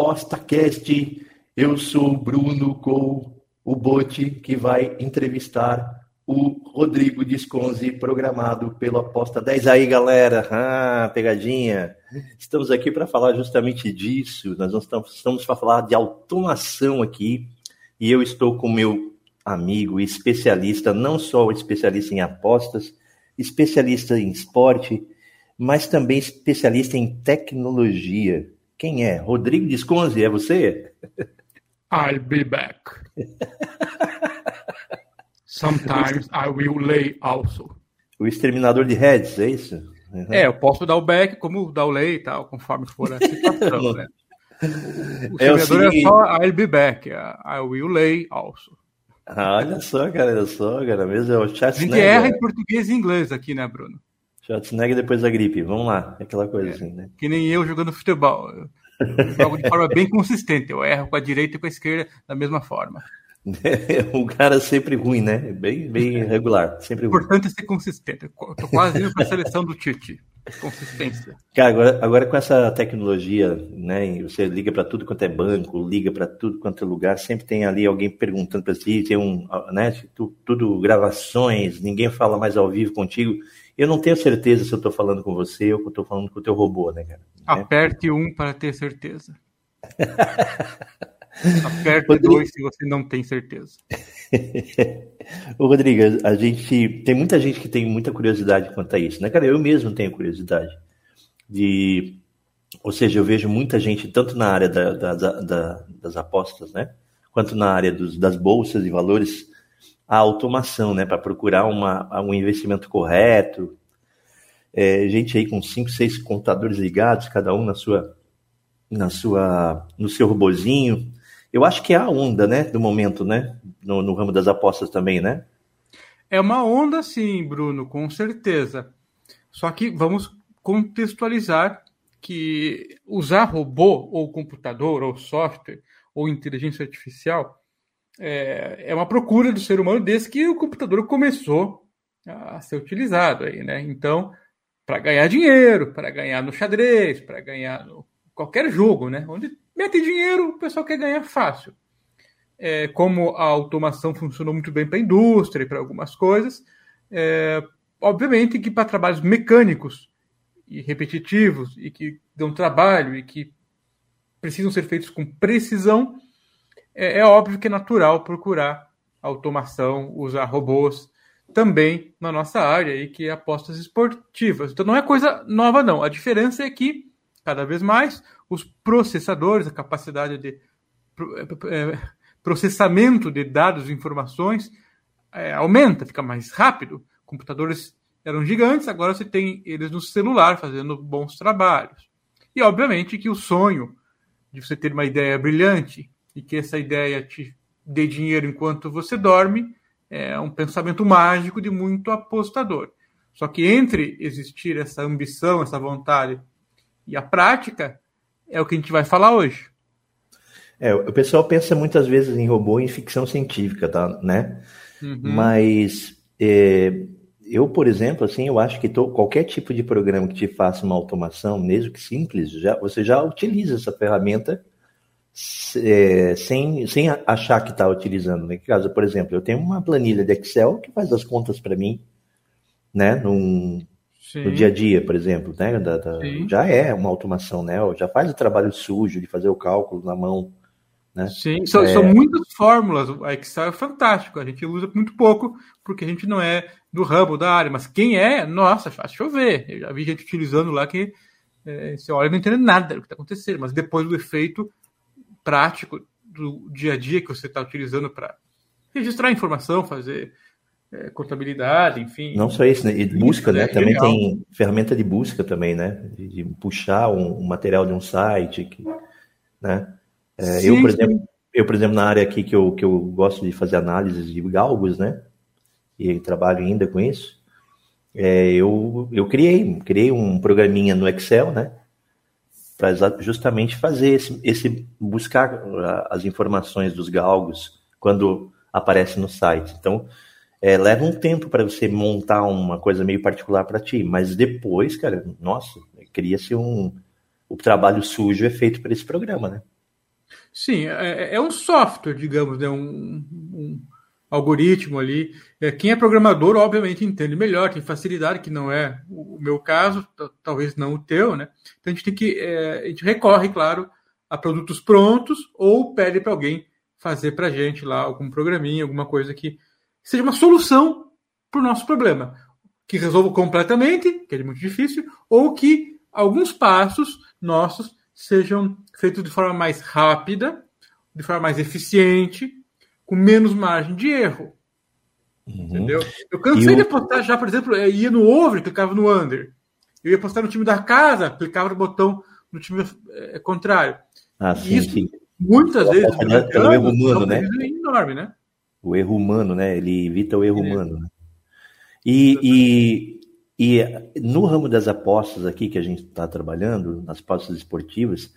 ApostaCast. Eu sou o Bruno com o Bote que vai entrevistar o Rodrigo Disconzi, programado pelo Aposta 10. Aí, galera, ah, pegadinha. Estamos aqui para falar justamente disso. Nós estamos para falar de automação aqui. E eu estou com meu amigo especialista, não só especialista em apostas, especialista em esporte, mas também especialista em tecnologia. Quem é? Rodrigo Disconzi, é você? I'll be back. Sometimes I will lay also. O exterminador de heads, é isso? Uhum. É, eu posso dar o back como dar o lay e tal, conforme for a situação, né? O, o é, exterminador é só I'll be back, I will lay also. Ah, olha só, cara, olha só, cara, mesmo é o Schwarzenegger. A gente erra em português e inglês aqui, né, Bruno? Schwarzenegger depois da gripe. Vamos lá, aquela coisa é, assim, né? Que nem eu jogando futebol. Eu jogo de forma bem consistente. Eu erro com a direita e com a esquerda da mesma forma. o cara é sempre ruim, né? Bem, bem regular. Sempre ruim. Importante é ser consistente. Eu tô quase indo para a seleção do Tite. Consistência. Cara, agora, agora com essa tecnologia, né? Você liga para tudo quanto é banco, liga para tudo quanto é lugar, sempre tem ali alguém perguntando para si, tem um, né? Tudo gravações, ninguém fala mais ao vivo contigo. Eu não tenho certeza se eu estou falando com você ou que eu estou falando com o teu robô, né, cara? Aperte um para ter certeza. Aperte Rodrigo... dois se você não tem certeza. Ô, Rodrigo, a gente tem muita gente que tem muita curiosidade quanto a isso, né, cara? Eu mesmo tenho curiosidade de, ou seja, eu vejo muita gente tanto na área da, da, da, das apostas, né, quanto na área dos, das bolsas de valores a automação, né, para procurar uma, um investimento correto. É, gente aí com cinco, seis computadores ligados, cada um na sua, na sua, no seu robozinho. Eu acho que é a onda, né, do momento, né, no, no ramo das apostas também, né? É uma onda, sim, Bruno, com certeza. Só que vamos contextualizar que usar robô ou computador ou software ou inteligência artificial é, é uma procura do ser humano desde que o computador começou a ser utilizado aí, né? Então, para ganhar dinheiro, para ganhar no xadrez, para ganhar no qualquer jogo, né? Onde mete dinheiro, o pessoal quer ganhar fácil. É, como a automação funcionou muito bem para a indústria e para algumas coisas, é, obviamente que para trabalhos mecânicos e repetitivos e que dão trabalho e que precisam ser feitos com precisão, é, é óbvio que é natural procurar automação, usar robôs também na nossa área e que é apostas esportivas. Então não é coisa nova não. A diferença é que cada vez mais os processadores, a capacidade de é, processamento de dados e informações é, aumenta, fica mais rápido. Computadores eram gigantes, agora você tem eles no celular fazendo bons trabalhos. E obviamente que o sonho de você ter uma ideia brilhante e que essa ideia te dê dinheiro enquanto você dorme, é um pensamento mágico de muito apostador. Só que entre existir essa ambição, essa vontade e a prática, é o que a gente vai falar hoje. É, o pessoal pensa muitas vezes em robô em ficção científica, tá, né? Uhum. Mas é, eu, por exemplo, assim, eu acho que tô, qualquer tipo de programa que te faça uma automação, mesmo que simples, já, você já utiliza essa ferramenta é, sem, sem achar que está utilizando. Né? Caso, por exemplo, eu tenho uma planilha de Excel que faz as contas para mim, né? Num, no dia a dia, por exemplo, né? Da, da, já é uma automação, né? Já faz o trabalho sujo de fazer o cálculo na mão. Né? Sim, são, é... são muitas fórmulas. O Excel é fantástico. A gente usa muito pouco porque a gente não é do ramo da área. Mas quem é, nossa, faz chover. Eu já vi gente utilizando lá que é, você olha e não entende nada do que está acontecendo. Mas depois do efeito, prático do dia a dia que você está utilizando para registrar informação, fazer é, contabilidade, enfim. Não só isso, né? E busca, né? É também legal. tem ferramenta de busca também, né? De, de puxar um, um, material de um site, que, né? É, eu, por exemplo, eu, por exemplo, na área aqui que eu, que eu gosto de fazer análises de galgos, né? E trabalho ainda com isso. É, eu, eu criei, criei um programinha no Excel, né? Para justamente fazer esse, esse buscar as informações dos galgos quando aparece no site. Então, é, leva um tempo para você montar uma coisa meio particular para ti, mas depois, cara, nossa, cria-se um. O trabalho sujo é feito para esse programa, né? Sim, é, é, um software, digamos, né? um, um algoritmo ali. É, quem é programador, obviamente, entende melhor, tem facilidade, que não é o meu caso, talvez não o teu, né? Então a gente tem que. É, a gente recorre, claro, a produtos prontos ou pede para alguém fazer para a gente lá algum programinha, alguma coisa que seja uma solução para o nosso problema. Que resolva completamente, que é muito difícil, ou que alguns passos nossos sejam feitos de forma mais rápida, de forma mais eficiente, com menos margem de erro. Uhum. Entendeu? Eu cansei de apostar já, por exemplo, eu ia no over, clicava no under. Eu ia apostar no time da casa, clicava no botão no time é, contrário. Ah, sim, Isso, sim. Muitas vezes. É o erro humano, né? É enorme, né? O erro humano, né? Ele evita o erro é. humano. Né? E, e, e no ramo das apostas aqui que a gente está trabalhando, nas apostas esportivas,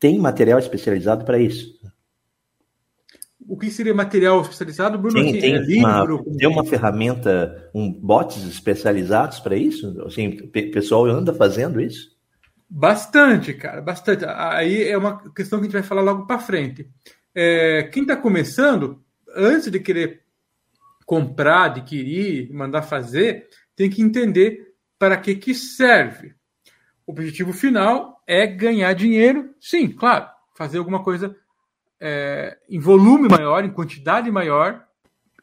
tem material especializado para isso? O que seria material especializado, Bruno? Sim, tem, é livro, uma, tem uma ferramenta, um bots especializados para isso? Assim, o pessoal anda fazendo isso? Bastante, cara, bastante. Aí é uma questão que a gente vai falar logo para frente. É, quem está começando, antes de querer comprar, adquirir, mandar fazer, tem que entender para que, que serve. O objetivo final é ganhar dinheiro, sim, claro, fazer alguma coisa é, em volume maior, em quantidade maior,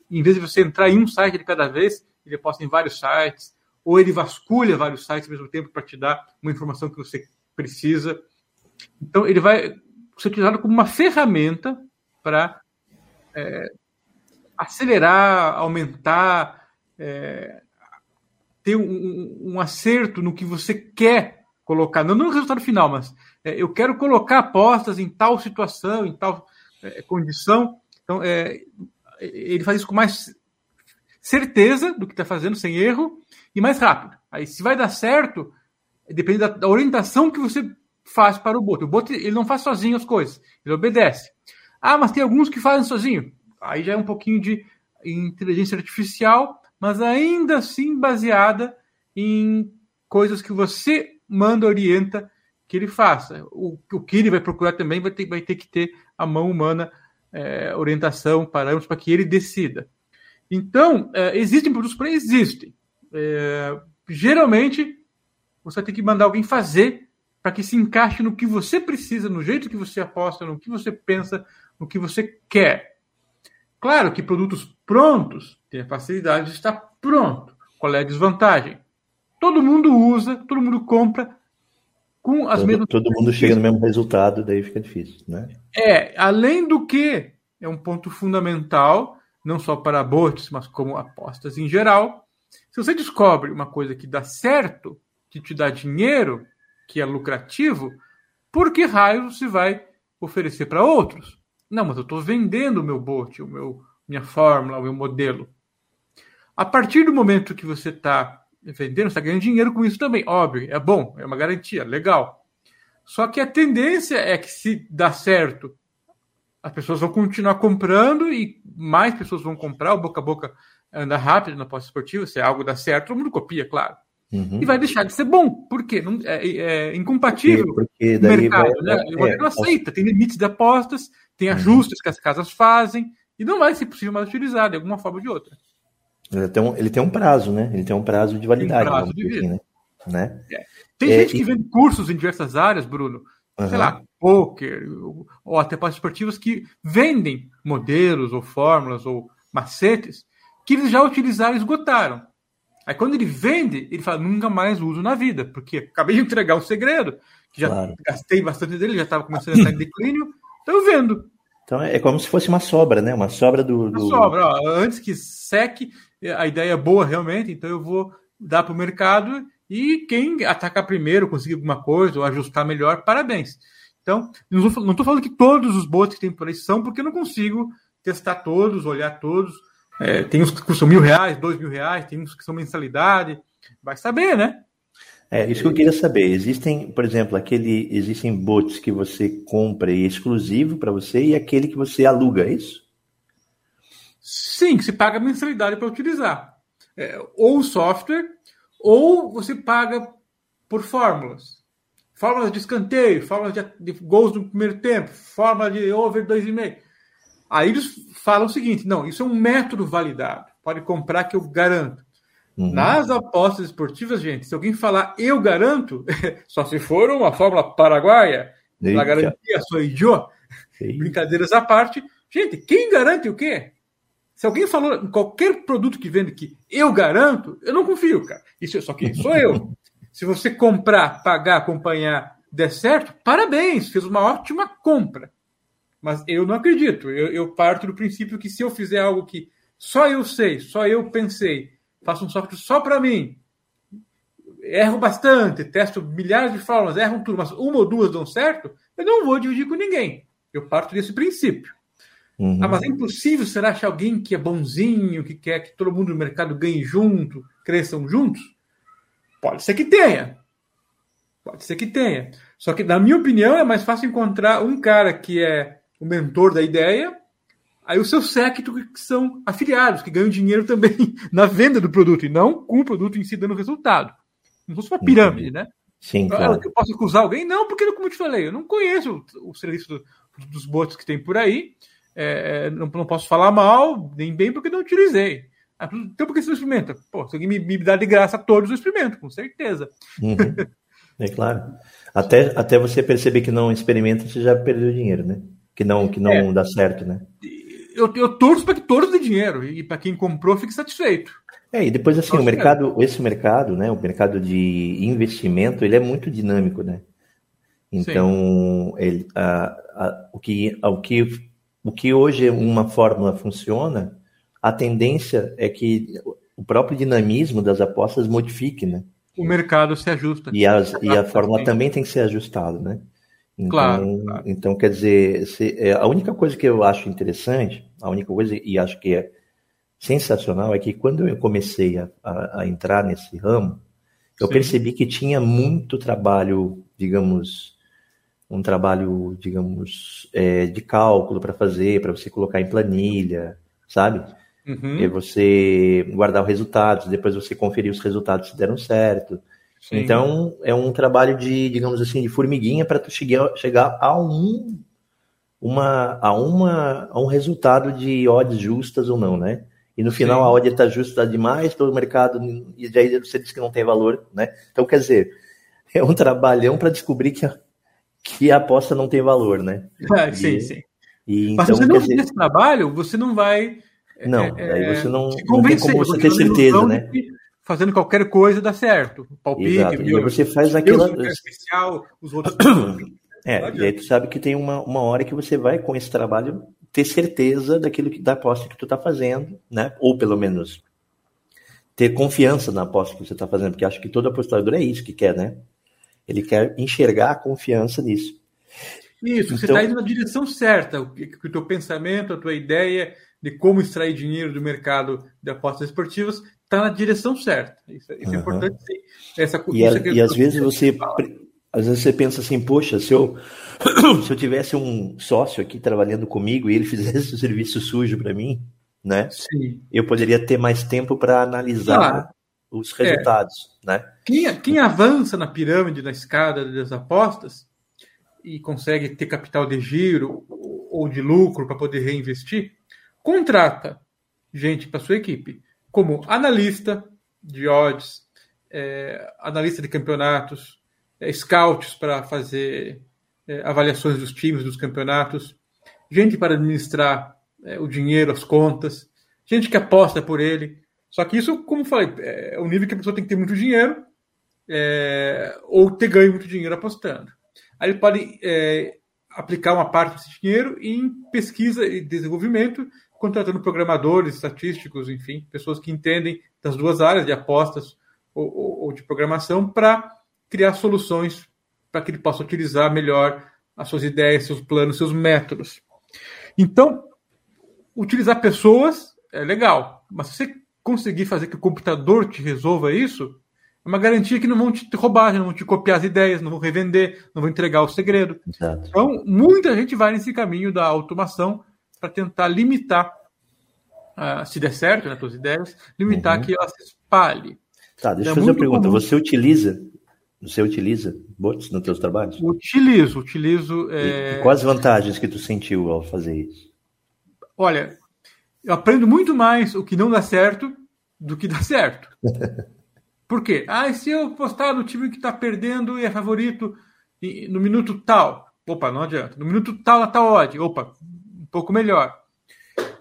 em vez de você entrar em um site de cada vez, ele posta em vários sites, ou ele vasculha vários sites ao mesmo tempo para te dar uma informação que você precisa. Então, ele vai ser utilizado como uma ferramenta para é, acelerar, aumentar, é, ter um, um, acerto no que você quer colocar, não no resultado final, mas é, eu quero colocar apostas em tal situação, em tal é, condição. Então, é, ele faz isso com mais certeza do que está fazendo, sem erro, e mais rápido. Aí, se vai dar certo, depende da, da orientação que você faz para o bot. O bot ele não faz sozinho as coisas, ele obedece. Ah, mas tem alguns que fazem sozinho. Aí já é um pouquinho de inteligência artificial, mas ainda assim baseada em coisas que você manda, orienta que ele faça. O, o que ele vai procurar também vai ter, vai ter que ter a mão humana, é, orientação, parâmetros, para que ele decida. Então, é, existem produtos para existem. É, geralmente, você ter que mandar alguém fazer para que se encaixe no que você precisa, no jeito que você aposta, no que você pensa, no que você quer. Claro que produtos prontos têm a facilidade de estar pronto. Qual é a desvantagem? Todo mundo usa, todo mundo compra com as todo, mesmas. Todo mundo chega no mesmo resultado, daí fica difícil, né? É, além do que é um ponto fundamental, não só para bots, mas como apostas em geral. Se você descobre uma coisa que dá certo, que te dá dinheiro, que é lucrativo, por que raio você vai oferecer para outros? Não, mas eu estou vendendo o meu bot, o meu, minha fórmula, o meu modelo. A partir do momento que você está vendendo, você está ganhando dinheiro com isso também. Óbvio, é bom, é uma garantia, legal. Só que a tendência é que se dá certo, as pessoas vão continuar comprando e mais pessoas vão comprar, o boca a boca anda rápido na pós-esportiva, se é algo dá certo, todo mundo copia, claro. Uhum. E vai deixar de ser bom. Por quê? Não, é, é incompatível porque, porque daí mercado. Vai, né? O é, não aceita, tem limites de apostas, tem uhum. ajustes que as casas fazem, e não vai ser possível mais utilizar de alguma forma ou de outra. Ele tem um, ele tem um prazo, né? Ele tem um prazo de validade. Um prazo de vida. Assim, né? né? É. Tem é, gente que vende cursos em diversas áreas, Bruno. Uhum. Sei lá, poker, ou, ou até partes esportivas que vendem modelos ou fórmulas ou macetes que eles já utilizaram e esgotaram. Aí quando ele vende, ele fala, nunca mais uso na vida, porque acabei de entregar um segredo, que já claro. gastei bastante dele, já estava começando a estar em declínio, então eu vendo. Então é como se fosse uma sobra, né? Uma sobra do. do... Uma sobra, ó, antes que seque, a ideia é boa realmente, então eu vou dar para o mercado e quem atacar primeiro, conseguir alguma coisa ou ajustar melhor, parabéns. Então, não estou falando que todos os bots que tem por aí são, porque eu não consigo testar todos, olhar todos. É, tem uns que custam mil reais, dois mil reais, tem uns que são mensalidade. Vai saber, né? É, isso que eu queria saber. Existem, por exemplo, aquele, existem bots que você compra e é exclusivo para você e aquele que você aluga, é isso? Sim, se paga mensalidade para utilizar. É, ou o software, ou você paga por fórmulas. Fórmulas de escanteio, fórmulas de, de gols no primeiro tempo, fórmula de over 2,5. Aí eles falam o seguinte: não, isso é um método validado. Pode comprar que eu garanto. Uhum. Nas apostas esportivas, gente, se alguém falar eu garanto, só se for uma fórmula paraguaia, a garantia sou idiota. Brincadeiras à parte. Gente, quem garante o quê? Se alguém falou em qualquer produto que vende que eu garanto, eu não confio, cara. Isso só que sou eu. Se você comprar, pagar, acompanhar, der certo, parabéns, fez uma ótima compra. Mas eu não acredito. Eu, eu parto do princípio que se eu fizer algo que só eu sei, só eu pensei, faço um software só para mim, erro bastante, testo milhares de formas, erram tudo, mas uma ou duas dão certo, eu não vou dividir com ninguém. Eu parto desse princípio. Uhum. Ah, mas é impossível será achar alguém que é bonzinho, que quer que todo mundo no mercado ganhe junto, cresçam juntos? Pode ser que tenha. Pode ser que tenha. Só que, na minha opinião, é mais fácil encontrar um cara que é o mentor da ideia, aí o seu séquito que são afiliados, que ganham dinheiro também na venda do produto, e não com o produto em si dando resultado. Não fosse uma pirâmide, né? Sim, claro. Eu posso acusar alguém? Não, porque, como eu te falei, eu não conheço o, o serviço do, dos bots que tem por aí. É, não, não, posso falar mal, nem bem, porque não utilizei. Ah, então, por que você não experimenta? Pô, se alguém me, me dá de graça todos, eu experimento, com certeza. Uhum. É claro. Até, até você perceber que não experimenta, você já perdeu dinheiro, né? Que não, que não é. dá certo, né? Eu, eu torço para que todos dê dinheiro e para quem comprou fique satisfeito. É, e depois assim, Nossa, o mercado, esse mercado, né, o mercado de investimento, ele é muito dinâmico, né? Então, ele, a, a, o, que, o, que, o que hoje uma fórmula funciona, a tendência é que o próprio dinamismo das apostas modifique, né? O mercado se ajusta. E, as, e a fórmula também tem que ser ajustada, né? Então, claro, claro. então quer dizer, se, é, a única coisa que eu acho interessante, a única coisa, e acho que é sensacional, é que quando eu comecei a, a, a entrar nesse ramo, eu Sim. percebi que tinha muito trabalho, digamos, um trabalho, digamos, é, de cálculo para fazer, para você colocar em planilha, sabe? Uhum. E você guardar os resultados, depois você conferir os resultados se deram certo. Sim. Então, é um trabalho de, digamos assim, de formiguinha para tu chegar, chegar a um uma a uma a um resultado de odds justas ou não, né? E no final Sim. a odd está justa demais pelo mercado e daí você diz que não tem valor, né? Então, quer dizer, é um trabalhão para descobrir que a, que a aposta não tem valor, né? É, sim, sim. E, Mas então, se você não fizer esse trabalho, você não vai não, é, aí você não, não tem como você ter certeza, né? Fazendo qualquer coisa dá certo. Palpite, Exato. E você faz aquela. especial, os outros. é, e aí tu sabe que tem uma, uma hora que você vai, com esse trabalho, ter certeza daquilo que, da aposta que tu tá fazendo, né? Ou pelo menos ter confiança na aposta que você está fazendo, porque acho que todo apostador é isso que quer, né? Ele quer enxergar a confiança nisso. Isso, você está então indo na direção certa, o, o teu pensamento, a tua ideia de como extrair dinheiro do mercado de apostas esportivas está na direção certa. Isso, isso uhum. é importante. Essa, e, a, e às vezes você às vezes você pensa assim, poxa, se eu, se eu tivesse um sócio aqui trabalhando comigo e ele fizesse o serviço sujo para mim, né? Sim. Eu poderia ter mais tempo para analisar claro. Os resultados, é. né? Quem, quem avança na pirâmide, na escada das apostas e consegue ter capital de giro ou de lucro para poder reinvestir, contrata gente para sua equipe como analista de odds, é, analista de campeonatos, é, scouts para fazer é, avaliações dos times, dos campeonatos, gente para administrar é, o dinheiro, as contas, gente que aposta por ele. Só que isso, como falei, é o nível que a pessoa tem que ter muito dinheiro é, ou ter ganho muito dinheiro apostando. Aí ele pode é, aplicar uma parte desse dinheiro em pesquisa e desenvolvimento contratando programadores, estatísticos, enfim, pessoas que entendem das duas áreas de apostas ou, ou, ou de programação para criar soluções para que ele possa utilizar melhor as suas ideias, seus planos, seus métodos. Então, utilizar pessoas é legal, mas se você conseguir fazer que o computador te resolva isso, é uma garantia que não vão te roubar, não vão te copiar as ideias, não vão revender, não vão entregar o segredo. Exato. Então, muita gente vai nesse caminho da automação para tentar limitar, uh, se der certo nas né, suas ideias, limitar uhum. que ela se espalhe. Tá, deixa eu é fazer uma pergunta. Comum. Você utiliza você utiliza bots nos teus trabalhos? Utilizo, utilizo. É... E, quais vantagens que tu sentiu ao fazer isso? Olha, eu aprendo muito mais o que não dá certo do que dá certo. Por quê? Ah, e se eu postar no time que está perdendo e é favorito no minuto tal? Opa, não adianta. No minuto tal, tal odd. Opa, um pouco melhor.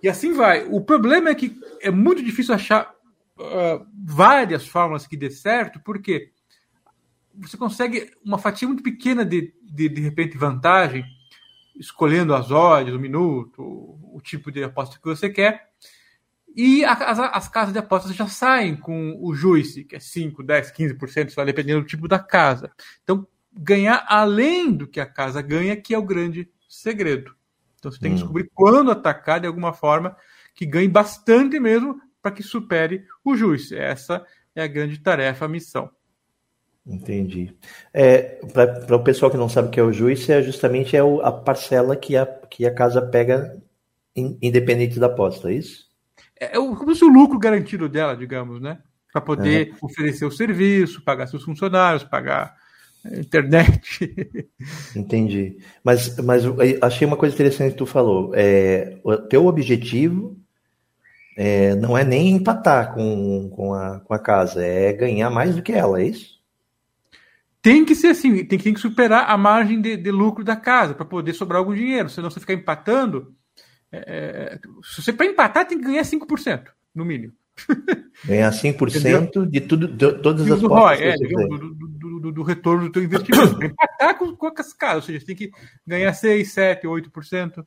E assim vai. O problema é que é muito difícil achar uh, várias fórmulas que dê certo, porque você consegue uma fatia muito pequena de, de, de repente, vantagem, escolhendo as odds, o minuto, o tipo de aposta que você quer. E as, as casas de apostas já saem com o juice, que é 5, 10, 15%, só dependendo do tipo da casa. Então, ganhar além do que a casa ganha, que é o grande segredo. Então, você tem que hum. descobrir quando atacar de alguma forma que ganhe bastante mesmo para que supere o juice. Essa é a grande tarefa, a missão. Entendi. É, Para o pessoal que não sabe o que é o juiz, é justamente é o, a parcela que a, que a casa pega in, independente da aposta, é isso? É, é o, como se o lucro garantido dela, digamos, né? Para poder uhum. oferecer o serviço, pagar seus funcionários, pagar a internet. Entendi. Mas, mas achei uma coisa interessante que tu falou. É, o teu objetivo é, não é nem empatar com, com, a, com a casa, é ganhar mais do que ela, é isso? Tem que ser assim, tem que, tem que superar a margem de, de lucro da casa para poder sobrar algum dinheiro. Senão você ficar empatando. É, é se você para empatar, tem que ganhar 5%, no mínimo. Ganhar 5% de tudo, de, todas as coisas. É, do, do, do, do, retorno do teu investimento. para empatar com, com as casas, ou seja, você tem que ganhar 6, 7, 8%.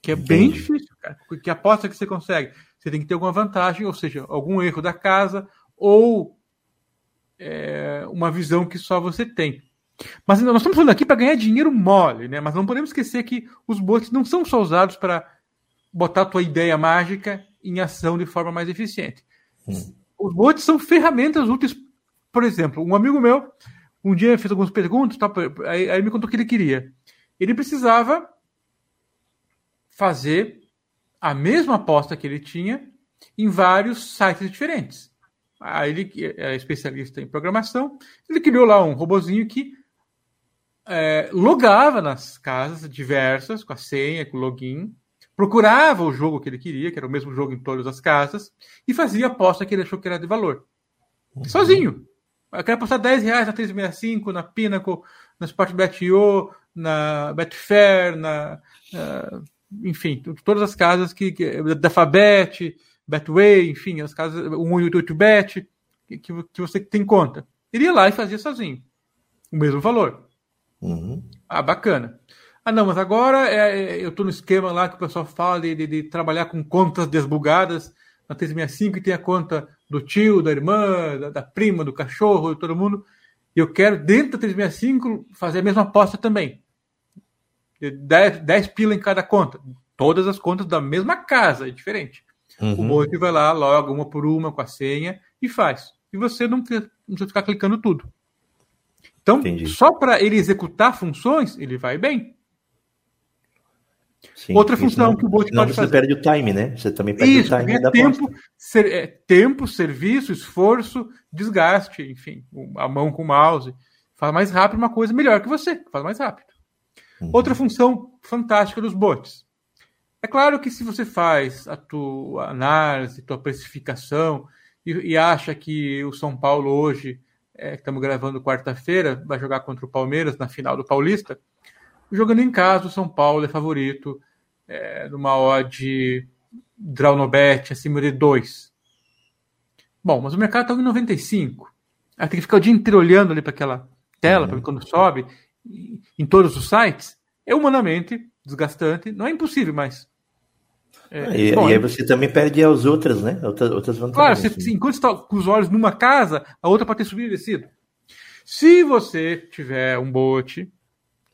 Que é Entendi. bem difícil, cara. Porque aposta que você consegue. Você tem que ter alguma vantagem, ou seja, algum erro da casa, ou é, uma visão que só você tem. Mas nós estamos falando aqui para ganhar dinheiro mole, né? Mas não podemos esquecer que os bots não são só usados para botar a tua ideia mágica em ação de forma mais eficiente. Os bots são ferramentas úteis. Por exemplo, um amigo meu um dia fez algumas perguntas, tá, aí, aí me contou o que ele queria. Ele precisava fazer a mesma aposta que ele tinha em vários sites diferentes. Aí ele é especialista em programação, ele criou lá um robozinho que é, logava nas casas diversas, com a senha, com o login, procurava o jogo que ele queria, que era o mesmo jogo em todas as casas, e fazia aposta que ele achou que era de valor. Uhum. Sozinho. Eu quero apostar 10 reais na 365, na Pinnacle, na Sportbet.io, na Betfair, na, uh, enfim, todas as casas que, que da Fabet, Betway, enfim, as casas, 188bet, que, que você tem conta. Iria lá e fazia sozinho. O mesmo valor. Uhum. Ah, bacana. Ah, não, mas agora é, é eu estou no esquema lá que o pessoal fala de, de, de trabalhar com contas desbugadas na 365 e tem a conta do tio, da irmã, da, da, prima, do cachorro, de todo mundo. E eu quero, dentro da 365, fazer a mesma aposta também. 10, 10 pila em cada conta. Todas as contas da mesma casa, é diferente. Uhum. O Moik vai lá, loga uma por uma com a senha e faz. E você não precisa, não precisa ficar clicando tudo. Então, Entendi. só para ele executar funções, ele vai bem. Sim, Outra função não, que o bot pode fazer. Você perde o time, né? Você também perde isso, o time é da tempo, ser, é, tempo, serviço, esforço, desgaste, enfim, a mão com o mouse. Faz mais rápido uma coisa melhor que você, faz mais rápido. Uhum. Outra função fantástica dos bots. É claro que se você faz a tua análise, tua precificação e, e acha que o São Paulo hoje, é, estamos gravando quarta-feira, vai jogar contra o Palmeiras na final do Paulista, jogando em casa, o São Paulo é favorito é, numa odd Draunobet acima de 2. Bom, mas o mercado está em 95. Aí tem que ficar o dia inteiro olhando ali para aquela tela, uhum. para quando sobe, em todos os sites. É humanamente desgastante. Não é impossível, mas. É, e, bom, e, aí você também perde as outras, né? Outras, outras vantagens. Claro, você, enquanto você está com os olhos numa casa, a outra pode ter subido e descido. Se você tiver um bote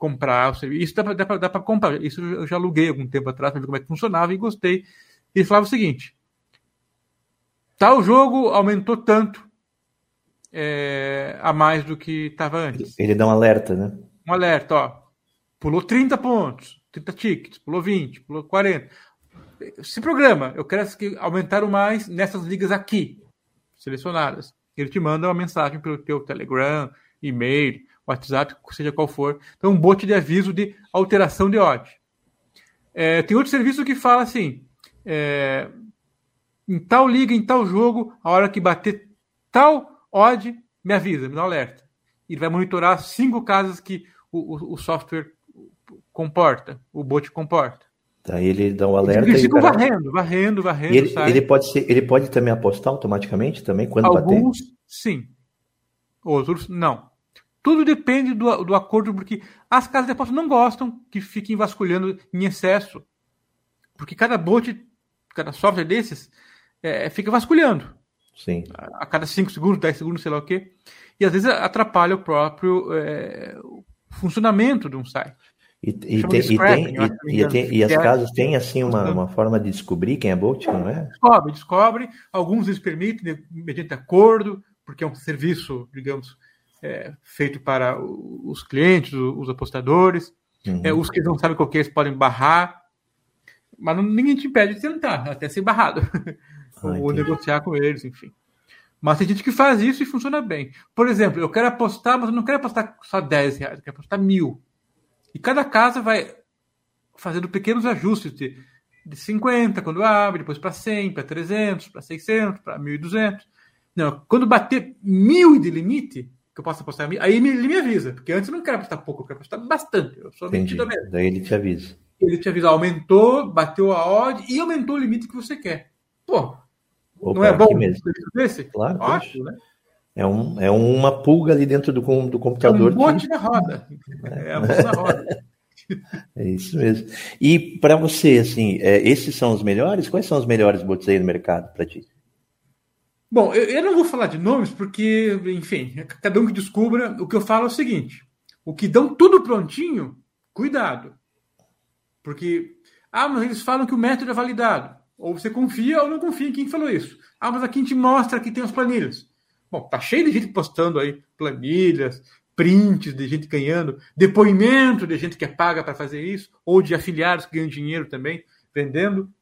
comprar o serviço. Isso dá para comprar. Isso eu já aluguei algum tempo atrás para ver como é que funcionava e gostei. Ele falava o seguinte: tal jogo aumentou tanto é, a mais do que estava antes. Ele dá um alerta, né? Um alerta, ó. Pulou 30 pontos, 30 tickets, pulou 20, pulou 40. Se programa, eu quero que aumentaram mais nessas ligas aqui, selecionadas. Ele te manda uma mensagem pelo teu Telegram, e-mail, WhatsApp, seja qual for. Então, um bot de aviso de alteração de odd. É, tem outro serviço que fala assim: é, em tal liga, em tal jogo, a hora que bater tal odd, me avisa, me dá um alerta. Ele vai monitorar cinco casas que o, o, o software comporta, o bot comporta. Daí ele dá um alerta. Eles ficam varrendo, varrendo, varrendo. ele, ele, pode ser, ele pode também apostar automaticamente também quando Alguns, bater? sim. Outros, não. Tudo depende do, do acordo, porque as casas de aposta não gostam que fiquem vasculhando em excesso. Porque cada bot, cada software desses, é, fica vasculhando. Sim. A, a cada 5 segundos, 10 segundos, sei lá o quê. E às vezes atrapalha o próprio é, funcionamento de um site. E, e, tem, e, tem, e, tem, e, as casas têm assim uma, uma forma de descobrir quem é bot, não é? Descobre, descobre. Alguns eles permitem, mediante acordo, porque é um serviço, digamos, é, feito para os clientes, os apostadores. Uhum. É, os que não sabem qual que é, eles podem barrar. Mas não, ninguém te impede de tentar, até ser barrado. Ah, Ou negociar com eles, enfim. Mas tem gente que faz isso e funciona bem. Por exemplo, eu quero apostar, mas eu não quero apostar só 10 reais, eu quero apostar mil. E cada casa vai fazendo pequenos ajustes de, de 50 quando abre, depois para 100, para 300, para 600, para 1.200. Não, quando bater mil de limite, que eu posso apostar aí ele me avisa, porque antes eu não quero apostar pouco, eu quero apostar bastante. Eu sou Entendi. mesmo. Daí ele te avisa. Ele te avisa, aumentou, bateu a odd e aumentou o limite que você quer. Pô, Opa, não é bom mesmo. desse? Claro. Acho, né? É, um, é uma pulga ali dentro do, do computador. É um monte que... roda. É, é a na roda. É isso mesmo. E para você, assim, é, esses são os melhores? Quais são os melhores bots aí no mercado para ti? Bom, eu, eu, não vou falar de nomes porque, enfim, cada um que descubra. O que eu falo é o seguinte: o que dão tudo prontinho, cuidado. Porque, ah, mas eles falam que o método é validado. Ou você confia ou não confia em quem falou isso. Ah, mas aqui a gente mostra que tem as planilhas. Bom, tá cheio de gente postando aí planilhas, prints de gente ganhando, depoimento de gente que é paga para fazer isso, ou de afiliados que ganham dinheiro também, vendendo.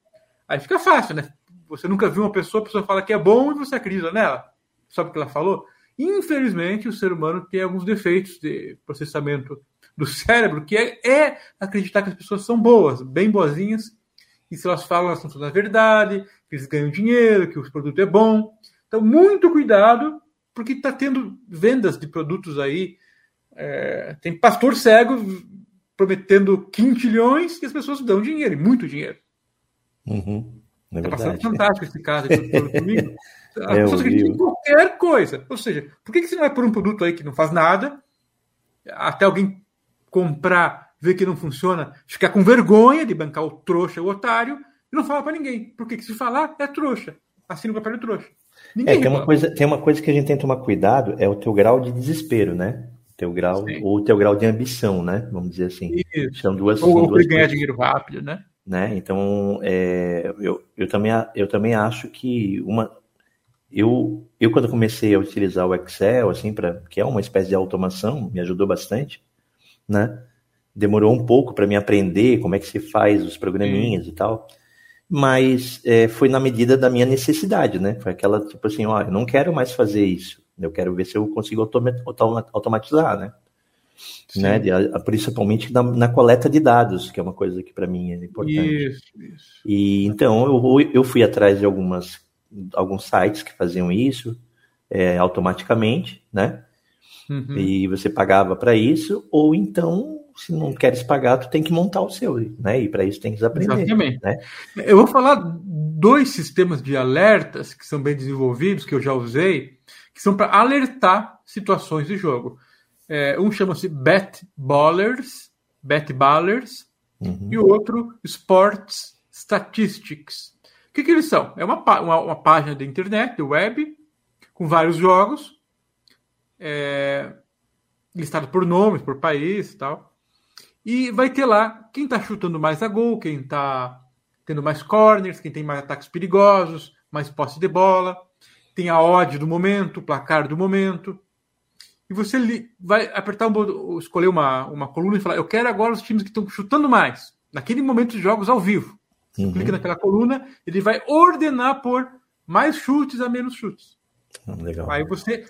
Aí fica fácil, né? Você nunca viu uma pessoa, a pessoa fala que é bom e você acredita nela, só porque ela falou. Infelizmente, o ser humano tem alguns defeitos de processamento do cérebro, que é, é acreditar que as pessoas são boas, bem boazinhas, e se elas falam, elas estão falando a verdade, que eles ganham dinheiro, que o produto é bom. Então, muito cuidado, porque está tendo vendas de produtos aí. É, tem pastor cego prometendo quintilhões e as pessoas dão dinheiro, muito dinheiro. Uhum, é tá passando fantástico esse caso comigo. As é, pessoas acreditam em qualquer coisa. Ou seja, por que, que você não vai por um produto aí que não faz nada, até alguém comprar, ver que não funciona, ficar com vergonha de bancar o trouxa, o otário, e não fala para ninguém. Porque que se falar, é trouxa. Assina o papel de trouxa. Ninguém é, tem uma, coisa, tem uma coisa que a gente tem que tomar cuidado, é o teu grau de desespero, né? Teu grau, Sim. ou o teu grau de ambição, né? Vamos dizer assim. Isso. São duas, ou, são duas ganhar dinheiro rápido, né? né? Então, é, eu, eu, também, eu também acho que uma... Eu, eu, quando comecei a utilizar o Excel, assim, pra, que é uma espécie de automação, me ajudou bastante, né? Demorou um pouco para me aprender como é que se faz os programinhas Sim. e tal mas é, foi na medida da minha necessidade, né? Foi aquela tipo assim, ó, eu não quero mais fazer isso, eu quero ver se eu consigo automatizar, né? né? Principalmente na, na, coleta de dados, que é uma coisa que para mim é importante. Isso, isso. E então eu, eu fui atrás de algumas alguns sites que faziam isso é, automaticamente, né? Uhum. E você pagava para isso, ou então se não queres pagar, tu tem que montar o seu, né? E para isso tem que aprender. Exatamente. Né? Eu vou falar dois sistemas de alertas que são bem desenvolvidos, que eu já usei, que são para alertar situações de jogo. É, um chama-se Bet Ballers, Bet Ballers, uhum. e o outro Sports Statistics. O que, que eles são? É uma, uma, uma página da internet, de web, com vários jogos, é, listado por nomes, por país e tal. E vai ter lá quem está chutando mais a gol, quem está tendo mais corners, quem tem mais ataques perigosos, mais posse de bola, tem a odd do momento, o placar do momento. E você vai apertar um escolher uma, uma coluna e falar: Eu quero agora os times que estão chutando mais, naquele momento de jogos ao vivo. Uhum. Clica naquela coluna, ele vai ordenar por mais chutes a menos chutes. Ah, legal. Aí você,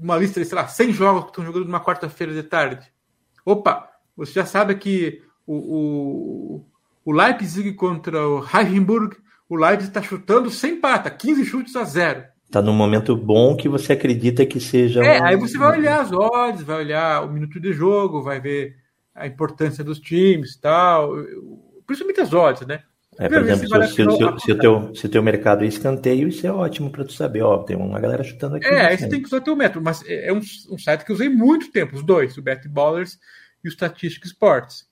uma lista de, sei lá, 100 jogos que estão jogando numa quarta-feira de tarde. Opa, você já sabe que o, o, o Leipzig contra o Heisenberg, o Leipzig está chutando sem pata, 15 chutes a zero. Está num momento bom que você acredita que seja. É, um... aí você vai olhar as odds, vai olhar o minuto de jogo, vai ver a importância dos times e tal. Principalmente as odds, né? É, por exemplo, se, se, se, se, o teu, se o teu mercado é escanteio, isso é ótimo para tu saber. Ó, tem uma galera chutando aqui. É, aí você tem que usar teu método, mas é um, um site que eu usei muito tempo, os dois, o Bet Ballers e o Statistic Sports.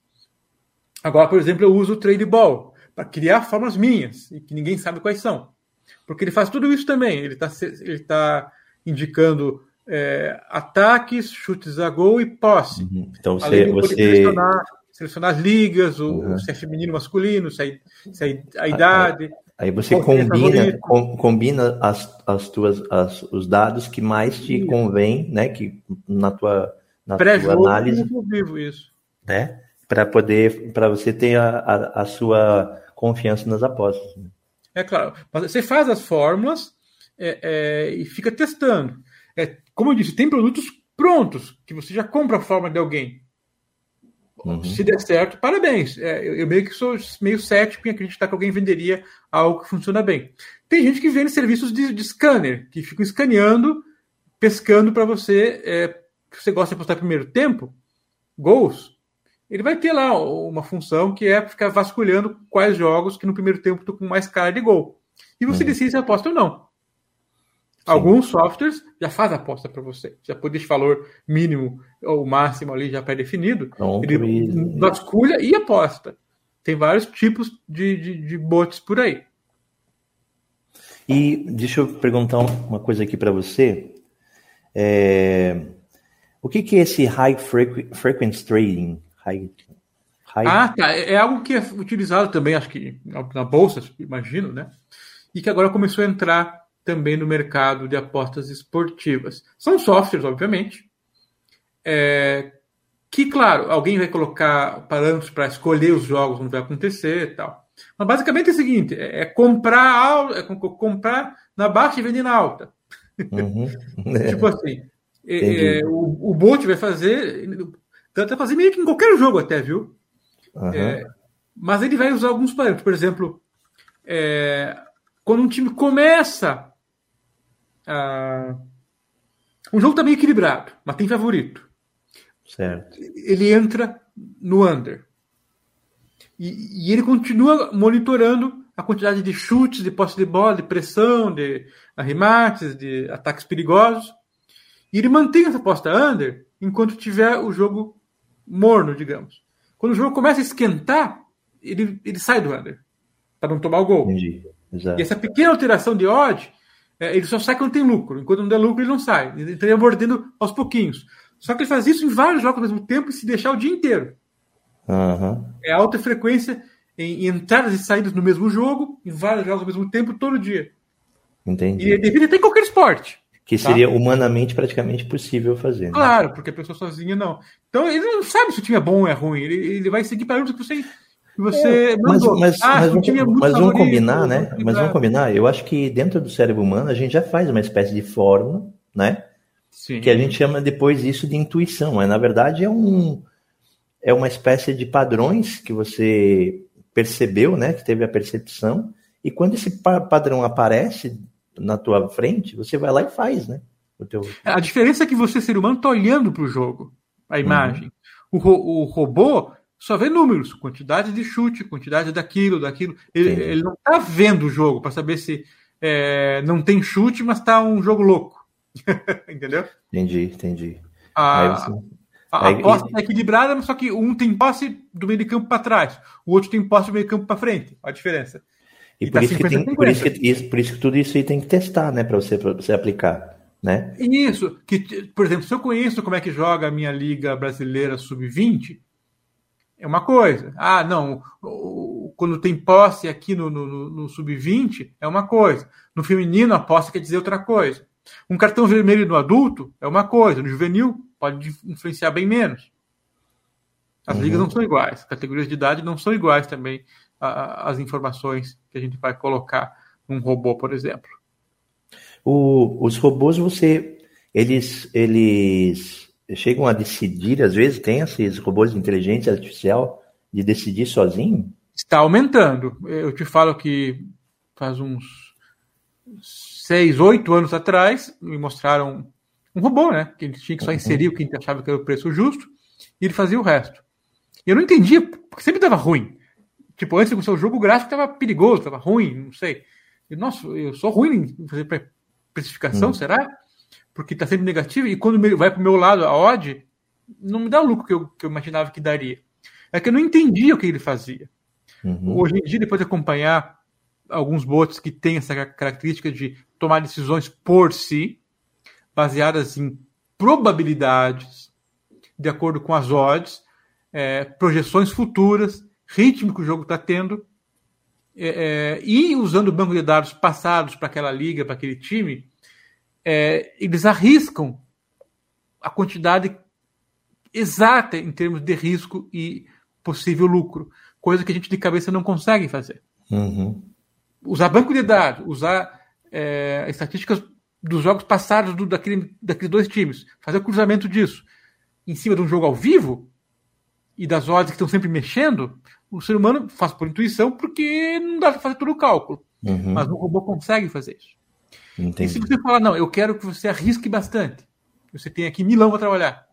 Agora, por exemplo, eu uso o Trade Ball para criar formas minhas e que ninguém sabe quais são. Porque ele faz tudo isso também. Ele está ele tá indicando é, ataques, chutes a gol e posse. Uhum. Então você. você selecionar as ligas, o, uhum. se é feminino masculino, se é, se é a idade. Aí, você combina, com, combina as, as tuas, as, os dados que mais te isso. convém, né? Que na tua, na tua análise. Vivo, isso. Né? Para poder, para você ter a, a, a, sua confiança nas apostas. Né? É claro. Mas você faz as fórmulas é, é, e fica testando. É, como eu disse, tem produtos prontos que você já compra a fórmula de alguém. Uhum. Se der certo, parabéns. É, eu, eu, meio que sou meio cético em acreditar que alguém venderia algo que funciona bem. Tem gente que vende serviços de, de scanner, que ficam escaneando, pescando para você, é, que você gosta de apostar primeiro tempo, gols. Ele vai ter lá uma função que é ficar vasculhando quais jogos que no primeiro tempo estão com mais cara de gol. E você uhum. decide se aposta ou não. Alguns softwares já fazem a aposta para você. Já pode esse valor mínimo ou máximo ali já pré-definido. Ele vasculha e aposta. Tem vários tipos de, de, de bots por aí. E deixa eu perguntar uma coisa aqui para você. É... O que, que é esse high frequency trading? High, high... Ah, tá. É algo que é utilizado também, acho que na bolsa, imagino, né? E que agora começou a entrar também no mercado de apostas esportivas. São softwares, obviamente, é, que, claro, alguém vai colocar parâmetros para escolher os jogos onde vai acontecer e tal. Mas basicamente é o seguinte: é, é comprar, é comprar na baixa e vender na alta. Uhum. tipo assim, é, é, o, o bot vai fazer, vai fazer meio que em qualquer jogo até, viu? Uhum. mas ele vai usar alguns parâmetros. Por exemplo, quando um time começa ah, um jogo está meio equilibrado, mas tem favorito. Certo. Ele entra no under. E, e, ele continua monitorando a quantidade de chutes, de posse de bola, de pressão, de arremates, de ataques perigosos. E ele mantém essa aposta under enquanto tiver o jogo morno, digamos. Quando o jogo começa a esquentar, ele, ele sai do under, para não tomar o gol. Entendi. Exato. E essa pequena alteração de odd é, ele só sai quando tem lucro. Enquanto não der lucro, ele não sai. Ele estaria mordendo aos pouquinhos. Só que ele faz isso em vários jogos ao mesmo tempo e se deixar o dia inteiro. Uhum. É alta frequência em, entradas e saídas no mesmo jogo, em vários jogos ao mesmo tempo, todo dia. Entendi. E deveria ter em qualquer esporte. Que tá? seria humanamente praticamente possível fazer. Né? Claro, porque a pessoa sozinha não. Então ele não sabe se o time é bom ou é ruim. Ele, ele vai seguir para que você você é, mas, mas, ah, mas, vamos, é mas vamos combinar, né? Mas vamos combinar. Eu acho que dentro do cérebro humano a gente já faz uma espécie de fórmula, né? Sim. Que a gente chama depois isso de intuição. Mas na verdade é um é uma espécie de padrões que você percebeu, né? Que teve a percepção. E quando esse padrão aparece na tua frente, você vai lá e faz, né? O teu... A diferença é que você, ser humano, está olhando para o jogo, a imagem. Uhum. O, o robô só vê números, quantidade de chute, quantidade daquilo, daquilo. Ele, ele não está vendo o jogo para saber se é, não tem chute, mas está um jogo louco. Entendeu? Entendi, entendi. A, você... a, a posse é equilibrada, mas só que um tem posse do meio de campo para trás, o outro tem posse do meio de campo para frente. Olha a diferença. E, e por, tá isso que tem, por, isso que, por isso que tudo isso aí tem que testar, né, para você, você aplicar. Né? Isso, que, por exemplo, se eu conheço como é que joga a minha liga brasileira sub-20, é uma coisa. Ah, não, quando tem posse aqui no, no, no sub-20 é uma coisa. No feminino, a posse quer dizer outra coisa. Um cartão vermelho no adulto é uma coisa, no juvenil pode influenciar bem menos. As uhum. ligas não são iguais, categorias de idade não são iguais também as informações que a gente vai colocar num robô, por exemplo. O, os robôs, você, eles, eles chegam a decidir, às vezes tem esses robôs de inteligência artificial de decidir sozinho? Está aumentando. Eu te falo que faz uns seis, oito anos atrás, me mostraram um robô, né? Que ele tinha que só uhum. inserir o que a gente achava que era o preço justo e ele fazia o resto. E eu não entendia, porque sempre estava ruim. Tipo, antes de começar o jogo, o gráfico estava perigoso, estava ruim, não sei. E, nossa, eu sou ruim em fazer precificação, uhum. será? Porque está sempre negativo. E quando vai para o meu lado, a odd, não me dá o lucro que eu, que eu imaginava que daria. É que eu não entendia o que ele fazia. Uhum. Hoje em dia, depois de acompanhar alguns bots que têm essa característica de tomar decisões por si, baseadas em probabilidades, de acordo com as odds, é, projeções futuras, ritmo que o jogo está tendo, é, é, e usando o banco de dados passados para aquela liga, para aquele time, é, eles arriscam a quantidade exata em termos de risco e possível lucro, coisa que a gente de cabeça não consegue fazer. Uhum. Usar banco de dados, usar é, estatísticas dos jogos passados do, daquele, daqueles dois times, fazer o cruzamento disso em cima de um jogo ao vivo e das odds que estão sempre mexendo, o ser humano faz por intuição porque não dá para fazer todo o cálculo. Uhum. Mas o robô consegue fazer isso. Entendi. E se você falar, não, eu quero que você arrisque bastante, você tem aqui milão para trabalhar.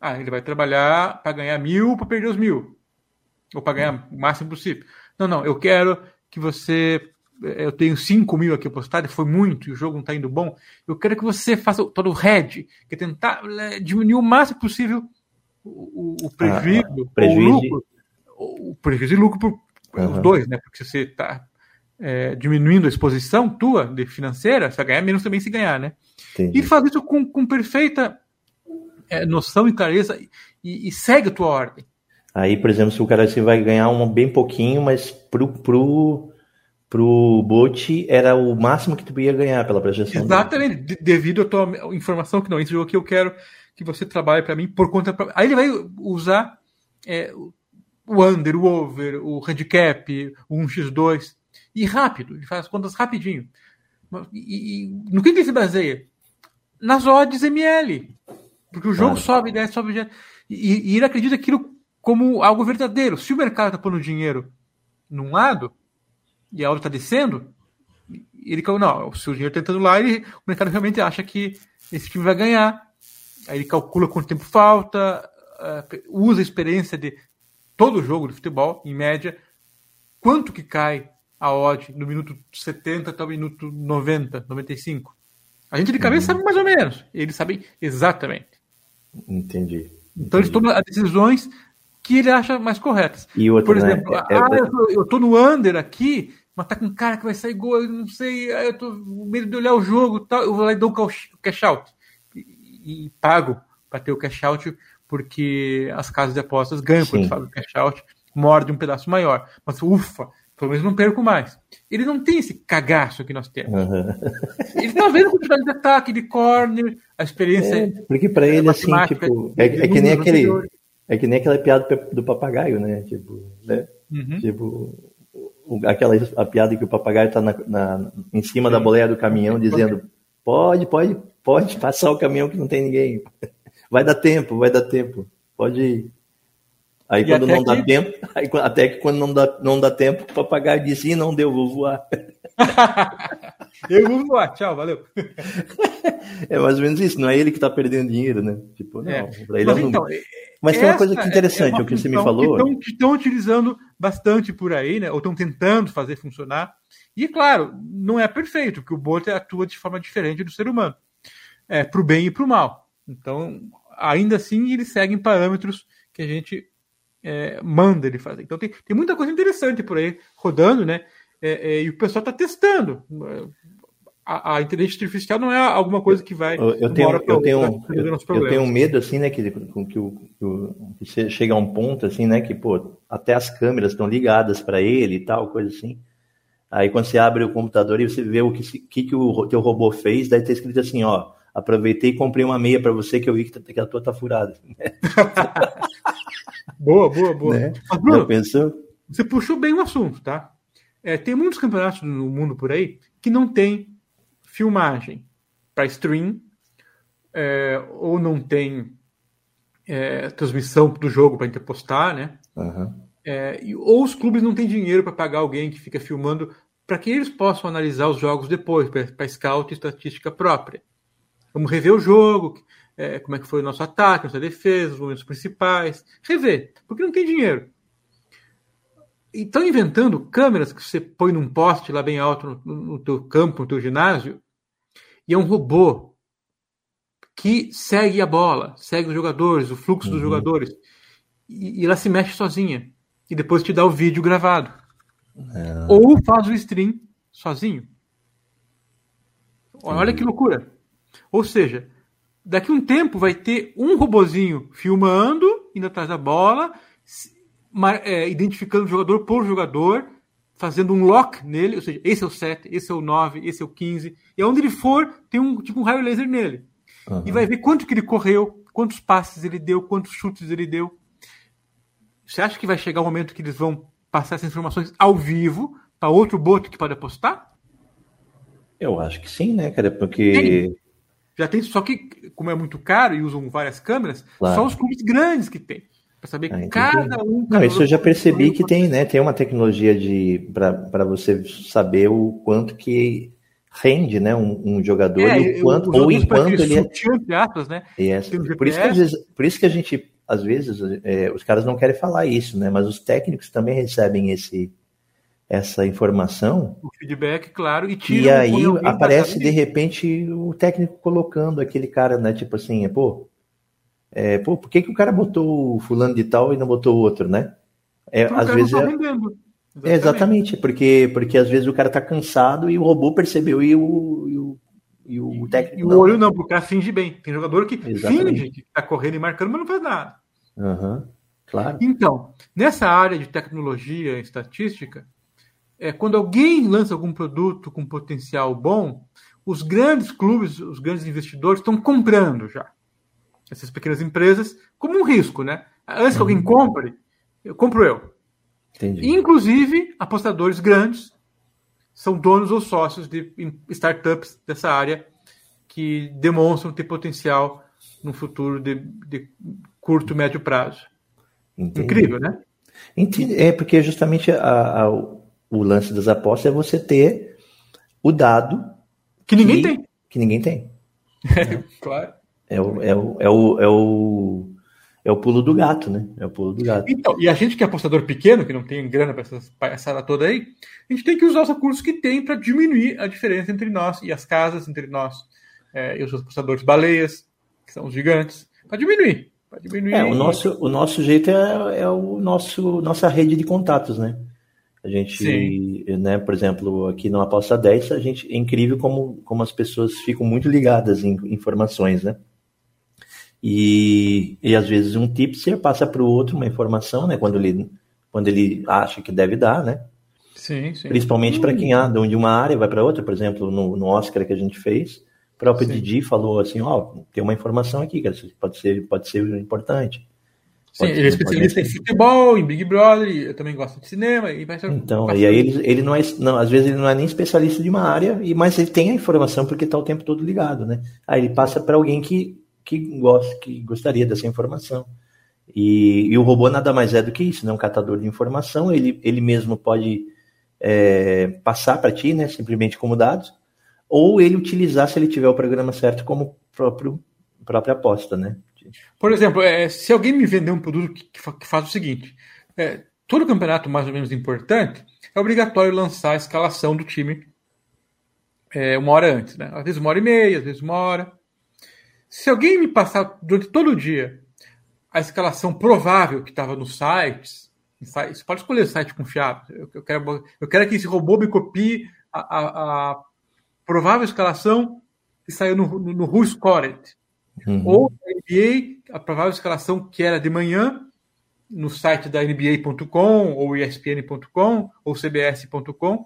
Ah, ele vai trabalhar para ganhar mil para perder os mil. Ou para ganhar o máximo possível. Não, não, eu quero que você. Eu tenho 5 mil aqui apostado, foi muito, e o jogo não está indo bom. Eu quero que você faça todo o head, que é tentar é, diminuir o máximo possível o, o prejuízo, ah, prejuízo. o lucro, o prejuízo e lucro por uhum. os dois, né? Porque se você está é, diminuindo a exposição tua de financeira, você vai ganhar menos também se ganhar, né? Entendi. E faz isso com, com perfeita é, noção e clareza e, e, segue a tua ordem. Aí, por exemplo, se o cara você vai ganhar um bem pouquinho, mas pro, pro, pro bot era o máximo que tu ia ganhar pela projeção. Exatamente, de, devido à tua informação que não, esse jogo aqui eu quero que você trabalhe para mim por conta. Pra... Aí ele vai usar é, o under, o over, o handicap, o 1x2 e rápido, ele faz as contas rapidinho. E, e no que, que ele se baseia? Nas odds ML. Porque o jogo sobe, desce, sobe, desce. E, e ele acredita aquilo como algo verdadeiro. Se o mercado está pondo dinheiro num lado e a outra está descendo, ele não, se o dinheiro está entrando lá, ele, o mercado realmente acha que esse time vai ganhar. Aí ele calcula quanto tempo falta, uh, usa a experiência de todo jogo de futebol, em média, quanto que cai a odd no minuto 70 até o minuto 90, 95. A gente de cabeça uhum. sabe mais ou menos, eles sabem exatamente. Entendi. Então eles tomam as decisões que ele acha mais corretas. E outra, Por né, exemplo, né? é, ah, eu, tô, eu tô no under aqui, mas tá com um cara que vai sair gol, eu não sei, eu tô com medo de olhar o jogo tal, eu vou lá e dou o cash out. E, e pago para ter o cash out, porque as casas de apostas ganham Sim. quando fazem o cash out, morde um pedaço maior. Mas ufa, pelo menos não perco mais. Ele não tem esse cagaço que nós temos. Uhum. Ele tá vendo a quantidade de ataque, de corner, a experiência. É, porque para ele, assim, tipo, é, é, que nem aquele. É que nem aquela piada do papagaio, né? Tipo, né? Uhum. Tipo, aquela a piada que o papagaio tá na, na em cima Sim. da boleia do caminhão dizendo: pode, pode, pode passar o caminhão que não tem ninguém. Vai dar tempo, vai dar tempo. Pode ir. Aí e quando não que... dá tempo, aí, até que quando não dá, não dá tempo, o papagaio diz, sim, não deu, vou voar. Eu vou voar, tchau, valeu. É mais ou menos isso, não é ele que está perdendo dinheiro, né? Tipo, não, é. ele Mas, é então, Mas tem uma coisa que é interessante, é o que você me falou. Estão utilizando bastante por aí, né? Ou estão tentando fazer funcionar. E, claro, não é perfeito, porque o bot atua de forma diferente do ser humano. É, para o bem e para o mal. Então, ainda assim, eles seguem parâmetros que a gente é, manda ele fazer. Então tem, tem muita coisa interessante por aí rodando, né? É, é, e o pessoal está testando. a, a, inteligência artificial não é alguma coisa que vai. Eu, tenho, eu, tenho, eu, eu, tenho medo, assim, né, que, que, que, que chega a um ponto, assim, né, que, pô, até as câmeras estão ligadas para ele e tal, coisa assim. Aí quando você abre o computador e você vê o que, que, que o teu robô fez, daí tá escrito assim, ó, aproveitei e comprei uma meia para você que eu vi que, tá, que a tua tá furada. boa, boa, boa. Né? Mas, Bruno, pensou? Você puxou bem o assunto, tá? É, tem muitos campeonatos no mundo por aí que não tem filmagem para stream, é, ou não tem é, transmissão do jogo para interpostar, né? Uhum. É, ou os clubes não têm dinheiro para pagar alguém que fica filmando para que eles possam analisar os jogos depois, para scout e estatística própria. Vamos rever o jogo, é, como é que foi o nosso ataque, nossa defesa, os momentos principais, rever, porque não tem dinheiro. E estão inventando câmeras que você põe num poste lá bem alto no, no teu campo, no teu ginásio, e é um robô que segue a bola, segue os jogadores, o fluxo uhum. dos jogadores. E, e, ela se mexe sozinha. E depois te dá o vídeo gravado. É. Ou faz o stream sozinho. Olha que loucura. Ou seja, daqui a um tempo vai ter um robozinho filmando, indo atrás da bola, é, identificando jogador por jogador, fazendo um lock nele, ou seja, esse é o 7, esse é o 9, esse é o 15, e onde ele for, tem um tipo um raio laser nele. Uhum. E vai ver quanto que ele correu, quantos passes ele deu, quantos chutes ele deu. Você acha que vai chegar o momento que eles vão passar essas informações ao vivo para outro bot que pode apostar? Eu acho que sim, né, cara? Porque. Já tem, só que, como é muito caro e usam várias câmeras, claro. só os clubes grandes que tem. Para saber ah, cada um. Não, isso eu já percebi que tem, né? Tem uma tecnologia de para você saber o quanto que rende, né, um, um jogador é, e o quanto ou enquanto ele é. Aspas, né? Yes. Por isso que às vezes, por isso que a gente às vezes é, os caras não querem falar isso, né? Mas os técnicos também recebem esse essa informação. O feedback, claro, e tira. E aí aparece de repente o técnico colocando aquele cara, né? Tipo assim, pô, é, pô, por que, que o cara botou o fulano de tal e não botou o outro, né? É, às vezes tá é... Exatamente. É, exatamente, porque, porque às vezes o cara tá cansado e o robô percebeu e o, e o, e o técnico. E o olho não, porque o cara finge bem. Tem jogador que exatamente. finge que tá correndo e marcando, mas não faz nada. Uhum, claro. Então, nessa área de tecnologia e estatística, é, quando alguém lança algum produto com potencial bom, os grandes clubes, os grandes investidores estão comprando já essas pequenas empresas como um risco, né? Antes que alguém uhum. compre, eu compro eu. Entendi. Inclusive, apostadores grandes são donos ou sócios de startups dessa área que demonstram ter potencial no futuro de, de curto, médio prazo. Entendi. Incrível, né? Entendi. É porque justamente a, a, o lance das apostas é você ter o dado que ninguém que, tem. Que ninguém tem. É, claro. É o, é o, é o, é o, é o pulo do gato, né? É o pulo do gato. Então, e a gente que é apostador pequeno, que não tem grana para essa palhaçada toda aí, a gente tem que usar os recursos que tem para diminuir a diferença entre nós e as casas, entre nós é, e os apostadores baleias, que são os gigantes, para diminuir. Pra diminuir. É, o nosso, o nosso jeito é, é o nosso, nossa rede de contatos, né? A gente, Sim. né, por exemplo, aqui no Aposta 10, a gente, é incrível como, como as pessoas ficam muito ligadas em informações, né? E, e às vezes um tipster passa para o outro uma informação, né? Quando ele, quando ele acha que deve dar, né? Sim, sim. Principalmente para quem anda de uma área vai para outra, por exemplo, no, no Oscar que a gente fez, o próprio sim. Didi falou assim, ó, oh, tem uma informação aqui, que pode ser, pode ser importante. Sim, ele é especialista em futebol, em Big Brother, eu também gosto de cinema. E vai ser então, e aí ele, ele não é, não, às vezes ele não é nem especialista de uma área, e mas ele tem a informação porque está o tempo todo ligado, né? Aí ele passa para alguém que que, gosta, que gostaria dessa informação. E, e, o robô nada mais é do que isso, né? um catador de informação, ele, ele mesmo pode é, passar para ti, né? simplesmente como dados, ou ele utilizar, se ele tiver o programa certo, como próprio, própria aposta. Né? Por exemplo, é, se alguém me vender um produto que, que faz o seguinte, é, todo campeonato mais ou menos importante, é obrigatório lançar a escalação do time é, uma hora antes, né? Às vezes uma hora e meia, às vezes uma hora. Se alguém me passar durante todo o dia a escalação provável que estava nos sites, você pode escolher site confiável. Eu, eu, quero, eu quero que esse robô me copie a, a, a, provável escalação que saiu no, no, no Who Scored. Uhum. Ou na NBA, a provável escalação que era de manhã, no site da NBA.com, ou ESPN.com, ou CBS.com.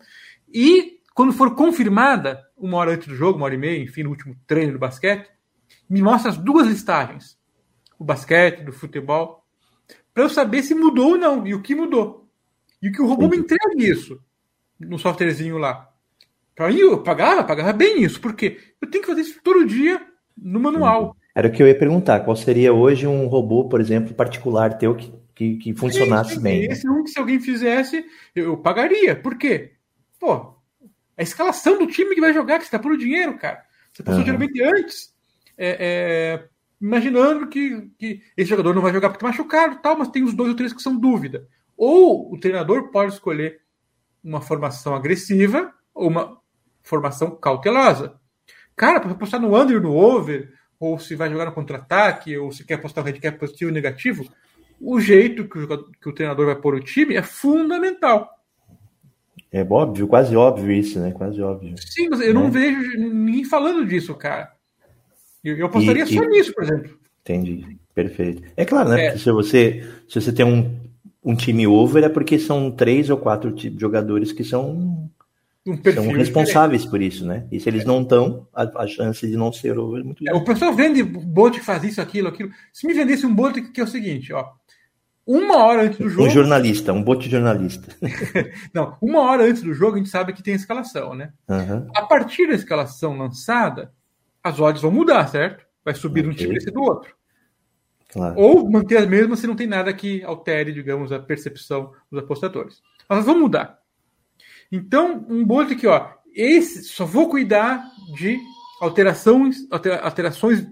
E quando for confirmada, uma hora antes do jogo, uma hora e meia, enfim, no último treino do basquete, me mostra as duas listagens: o basquete, do futebol, para eu saber se mudou ou não, e o que mudou. E o que o robô me entrega isso no softwarezinho lá. Para mim, eu pagava, pagava bem isso, porque eu tenho que fazer isso todo dia no manual. Era o que eu ia perguntar. Qual seria hoje um robô, por exemplo, particular teu que, que, que funcionasse bem? Esse um que se alguém fizesse, eu pagaria. Por quê? Pô, a escalação do time que vai jogar, que você está por dinheiro, cara. Você passou uhum. geralmente antes, é, é, imaginando que, que esse jogador não vai jogar porque está machucado tal, mas tem os dois ou três que são dúvida. Ou o treinador pode escolher uma formação agressiva ou uma formação cautelosa. Cara, para apostar no under, no over, ou se vai jogar no contra-ataque, ou se quer apostar no handicap positivo ou negativo, o jeito que o, jogador, que o treinador vai pôr o time é fundamental. É óbvio, quase óbvio isso, né? Quase óbvio. Sim, mas eu né? não vejo ninguém falando disso, cara. Eu, eu apostaria e, só e... nisso, por exemplo. Entendi. Perfeito. É claro, né? É. Porque se você, se você tem um, um time over, é porque são três ou quatro jogadores que são, um são responsáveis diferente. por isso, né? E se eles é. não estão, a, a, chance de não ser over é muito grande. É, o pessoal vende bote que faz isso, aquilo, aquilo. Se me vendesse um bote que é o seguinte, ó uma hora antes do jogo. Um jornalista, um bote jornalista. não, uma hora antes do jogo a gente sabe que tem escalação, né? Uhum. A partir da escalação lançada, as odds vão mudar, certo? Vai subir okay. um time e do outro. Claro. Ou manter as mesmas se não tem nada que altere, digamos, a percepção dos apostadores. Mas vão mudar. Então, um bote aqui, ó. Esse, só vou cuidar de alterações, alterações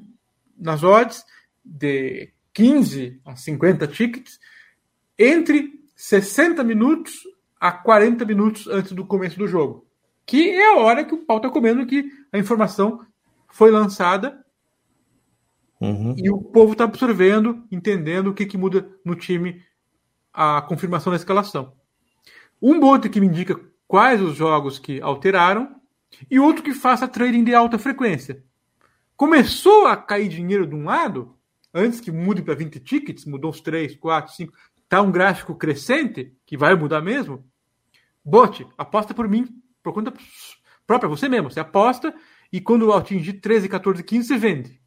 nas odds de 15 a 50 tickets entre 60 minutos a 40 minutos antes do começo do jogo. Que é a hora que o pau está comendo que a informação foi lançada uhum. e o povo está absorvendo, entendendo o que, que muda no time a confirmação da escalação. Um bot que me indica quais os jogos que alteraram e outro que faça trading de alta frequência. Começou a cair dinheiro de um lado, antes que mude para 20 tickets, mudou uns 3, 4, 5, tá um gráfico crescente, que vai mudar mesmo, bote, aposta por mim, por conta própria, você mesmo, você aposta e quando atingir 13, 14, 15, você vende.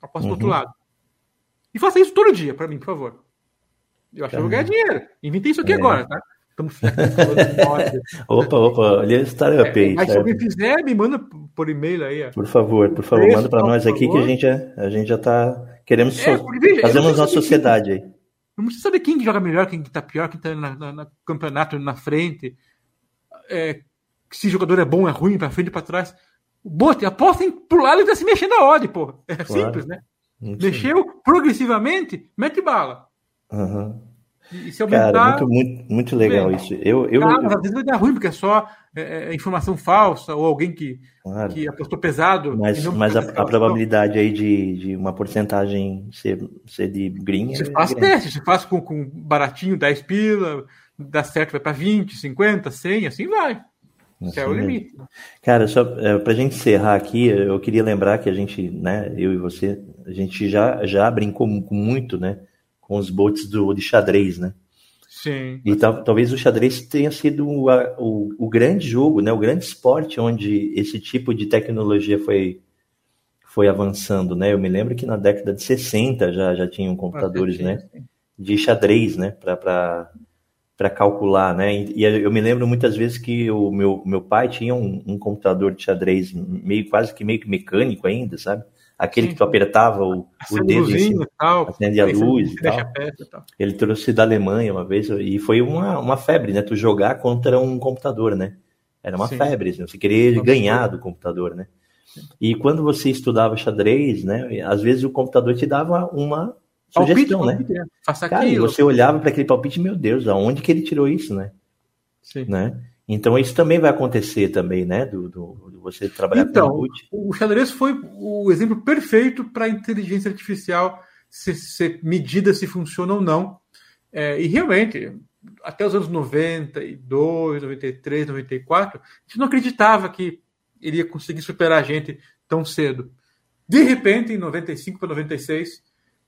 Aposta uhum. do outro uhum. lado. E faça isso todo dia para mim, por favor. Eu acho que eu vou ganhar dinheiro. Inventei isso aqui é. agora, tá? Estamos Opa, opa, olha o startup aí. Mas se alguém fizer, me manda por e-mail aí. Por favor, por favor, manda para nós aqui que a gente já, a gente já tá Queremos é, so... fazemos nossa sociedade aí. Não precisa saber quem joga melhor, quem está pior, quem está no campeonato na frente. É, se jogador é bom, é ruim, para frente e para trás. Bote, apostem pro lado e tá se mexendo a odd, pô. É claro. simples, né? Muito Mexeu sim. progressivamente, mete bala. Uhum. E se aumentar. Cara, muito, muito, muito legal isso. Eu, eu, cara, às vezes vai dar ruim, porque é só é, é, informação falsa, ou alguém que, claro. que apostou pesado. Mas, mas a, a, probabilidade aí de, de uma porcentagem ser, ser de green. Você é faz grande. teste, você faz com, com baratinho, 10 pila, dá certo, vai para 20, 50, 100, assim vai. Esse é o limite. Cara, só é, para a gente encerrar aqui, eu queria lembrar que a gente, né, eu e você, a gente já, já brincou muito, né? Com os bots do, de xadrez, né? Sim. E tal, talvez o xadrez tenha sido o, o, o, grande jogo, né? O grande esporte onde esse tipo de tecnologia foi, foi avançando, né? Eu me lembro que na década de 60 já, já tinham computadores, né? De xadrez, né? Para calcular, né? E, e, eu me lembro muitas vezes que o meu, meu pai tinha um, um computador de xadrez meio quase que meio que mecânico ainda, sabe? Aquele que tu apertava o, o dedo em acende a luz e tal. tal. Ele trouxe da Alemanha uma vez e foi uma, uma febre, né? Tu jogar contra um computador, né? Era uma Sim. febre, assim, você queria ganhar do computador, né? E quando você estudava xadrez, né? Às vezes o computador te dava uma sugestão, palpite, né? Palpite, Faça Cara, aquilo. você olhava para aquele palpite, meu Deus, aonde que ele tirou isso, né? Sim. Né? Então isso também vai acontecer também, né? Do, do, do você trabalhar então, com o O xadrez foi o exemplo perfeito para a inteligência artificial ser, ser, medida se funciona ou não. É, e realmente, até os anos 92, 93, 94, a gente não acreditava que iria conseguir superar a gente tão cedo. De repente, em 95 para 96,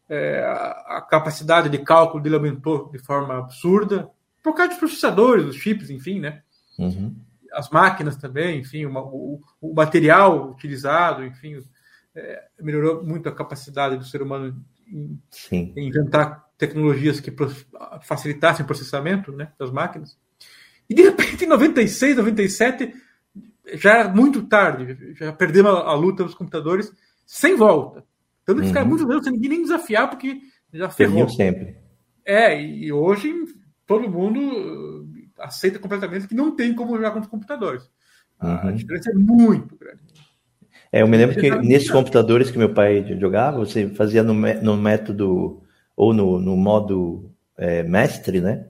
é, a, a capacidade de cálculo dele aumentou de forma absurda, por causa dos processadores, dos chips, enfim, né? Uhum. As máquinas também, enfim, uma, o, o, material utilizado, enfim, é, melhorou muito a capacidade do ser humano em, em inventar tecnologias que facilitassem o processamento né, das máquinas. E de repente, em 96, 97, já era muito tarde, já perdemos a, a luta dos computadores sem volta. Tanto que uhum. ficaram muito anos sem ninguém nem desafiar, porque já ferrou. sempre. É, e hoje todo mundo aceita completamente que não tem como jogar com os computadores. Uhum. A diferença é muito grande. É, eu me lembro que nesses computadores que meu pai jogava, você fazia no, no método ou no, no modo é, mestre, né?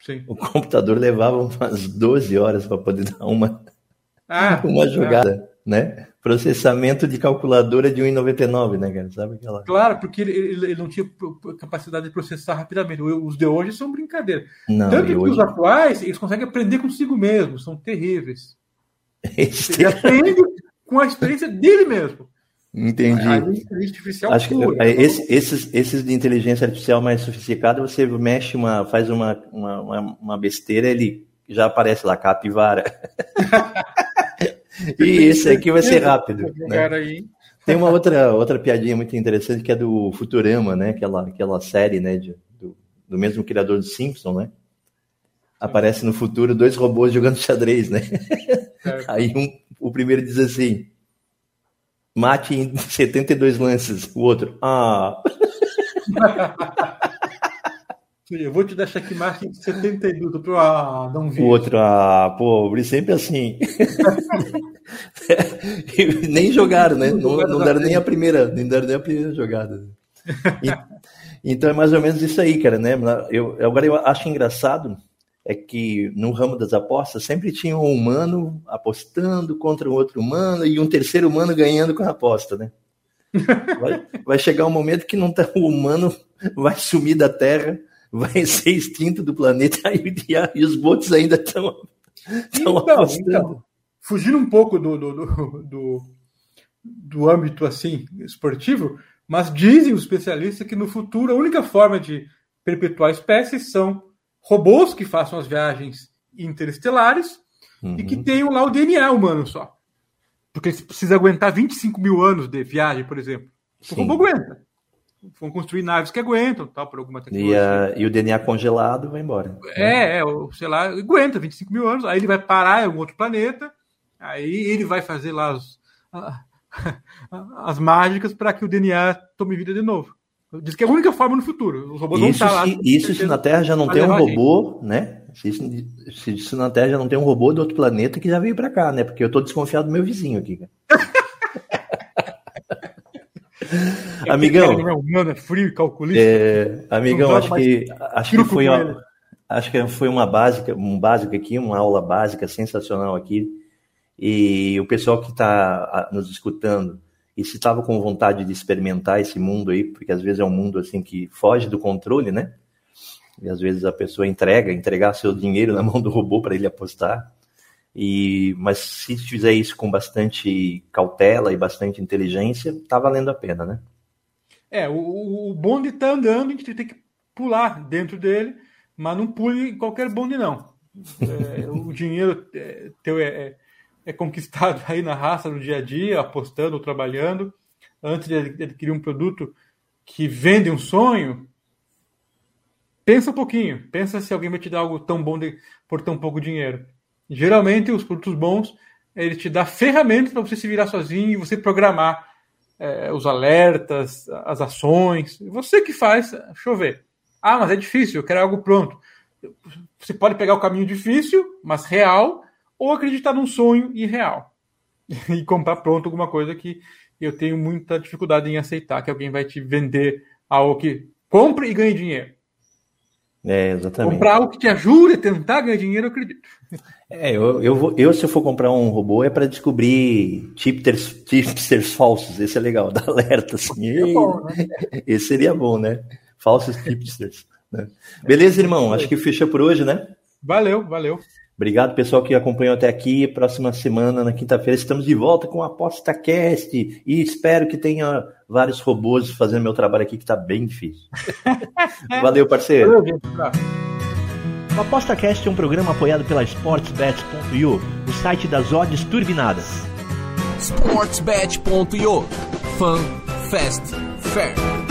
Sim. O computador levava umas 12 horas para poder dar uma, ah, uma jogada, ah. Né? Processamento de calculadora de 1,99, né, cara? Sabe aquela... Claro, porque ele, ele, não tinha capacidade de processar rapidamente. Os de hoje são brincadeira. Não, Tanto que hoje... os atuais, eles conseguem aprender consigo mesmo, são terríveis. Ele aprende com a experiência dele mesmo. Entendi. A inteligência artificial Acho que pura, esse, esses, esses de inteligência artificial mais sofisticada, você mexe uma, faz uma, uma, uma besteira, ele já aparece lá, capivara. e esse aqui vai ser rápido. Né? Tem uma outra, outra piadinha muito interessante que é do Futurama, né? Aquela, aquela série, né? De, do, do mesmo criador do Simpson, né? Aparece no futuro dois robôs jogando xadrez, né? É. Aí um, o primeiro diz assim: mate em 72 lances. O outro, ah. Eu vou te dar checkmate em 72. Pro, vi. O outro, ah, pobre, sempre assim. nem jogaram, né? Não, não deram nem a primeira, nem deram nem a primeira jogada. E, então é mais ou menos isso aí, cara, né? Eu, agora eu acho engraçado é que no ramo das apostas sempre tinha um humano apostando contra um outro humano e um terceiro humano ganhando com a aposta, né? Vai, vai chegar um momento que não tá, o humano vai sumir da Terra, vai ser extinto do planeta e, os bots ainda estão então, apostando. Então, fugindo um pouco do, do, do, do, do âmbito assim esportivo, mas dizem os especialistas que no futuro a única forma de perpetuar espécies são robôs que façam as viagens interestelares uhum. e que uhum. tenham lá o DNA humano só. Porque eles precisam aguentar 25 mil anos de viagem, por exemplo. O robô aguenta. Vão construir naves que aguentam, tal, por alguma tecnologia. E, a, e o DNA congelado vai embora. É, é, sei lá, aguenta 25 mil anos, aí ele vai parar em um outro planeta, aí ele vai fazer lá as, as mágicas para que o DNA tome vida de novo. Diz que é a única forma no futuro. Os robôs isso não tá lá. Isso se na Terra já não tem um robô, né? Se, se, se, na Terra já não tem um robô do outro planeta que já veio para cá, né? Porque eu tô desconfiado do meu vizinho aqui. amigão. Humano, é frio calculista. É, amigão, acho que, acho que foi uma, acho que foi uma básica, um básico aqui, uma aula básica sensacional aqui. E o pessoal que está nos escutando, e se estava com vontade de experimentar esse mundo aí, porque às vezes é um mundo assim que foge do controle, né? E às vezes a pessoa entrega, entregar seu dinheiro na mão do robô para ele apostar. E mas se fizer isso com bastante cautela e bastante inteligência, tá valendo a pena, né? É, o, o bonde está andando, a gente tem que pular dentro dele, mas não pule em qualquer bonde não. É, o dinheiro é, teu é, é é conquistado aí na raça, no dia a dia, apostando, trabalhando, antes de adquirir um produto que vende um sonho, pensa um pouquinho, pensa se alguém vai te dar algo tão bom de, por tão pouco dinheiro. Geralmente, os produtos bons, ele te dá ferramentas para você se virar sozinho e você programar é, os alertas, as ações. Você que faz chover. Ah, mas é difícil, eu quero algo pronto. Você pode pegar o caminho difícil, mas real, ou acreditar num sonho irreal e comprar pronto alguma coisa que eu tenho muita dificuldade em aceitar que alguém vai te vender algo que compre e ganhe dinheiro. É, exatamente. Comprar algo que te ajude a tentar ganhar dinheiro, eu acredito. É, eu, eu, vou, eu se eu for comprar um robô é para descobrir tipsters, tipsters falsos. Esse é legal, dá alerta assim. É bom, né? Esse seria bom, né? Falsos tipsters. Né? Beleza, irmão? Acho que fecha por hoje, né? Valeu, valeu. Obrigado, pessoal, que acompanhou até aqui. Próxima semana, na quinta-feira, estamos de volta com o ApostaCast. E espero que tenha vários robôs fazendo meu trabalho aqui, que está bem difícil. Valeu, parceiro. O ApostaCast é um programa apoiado pela SportsBet.io, o site das odds turbinadas. SportsBet.io Fun, Fast, Fair.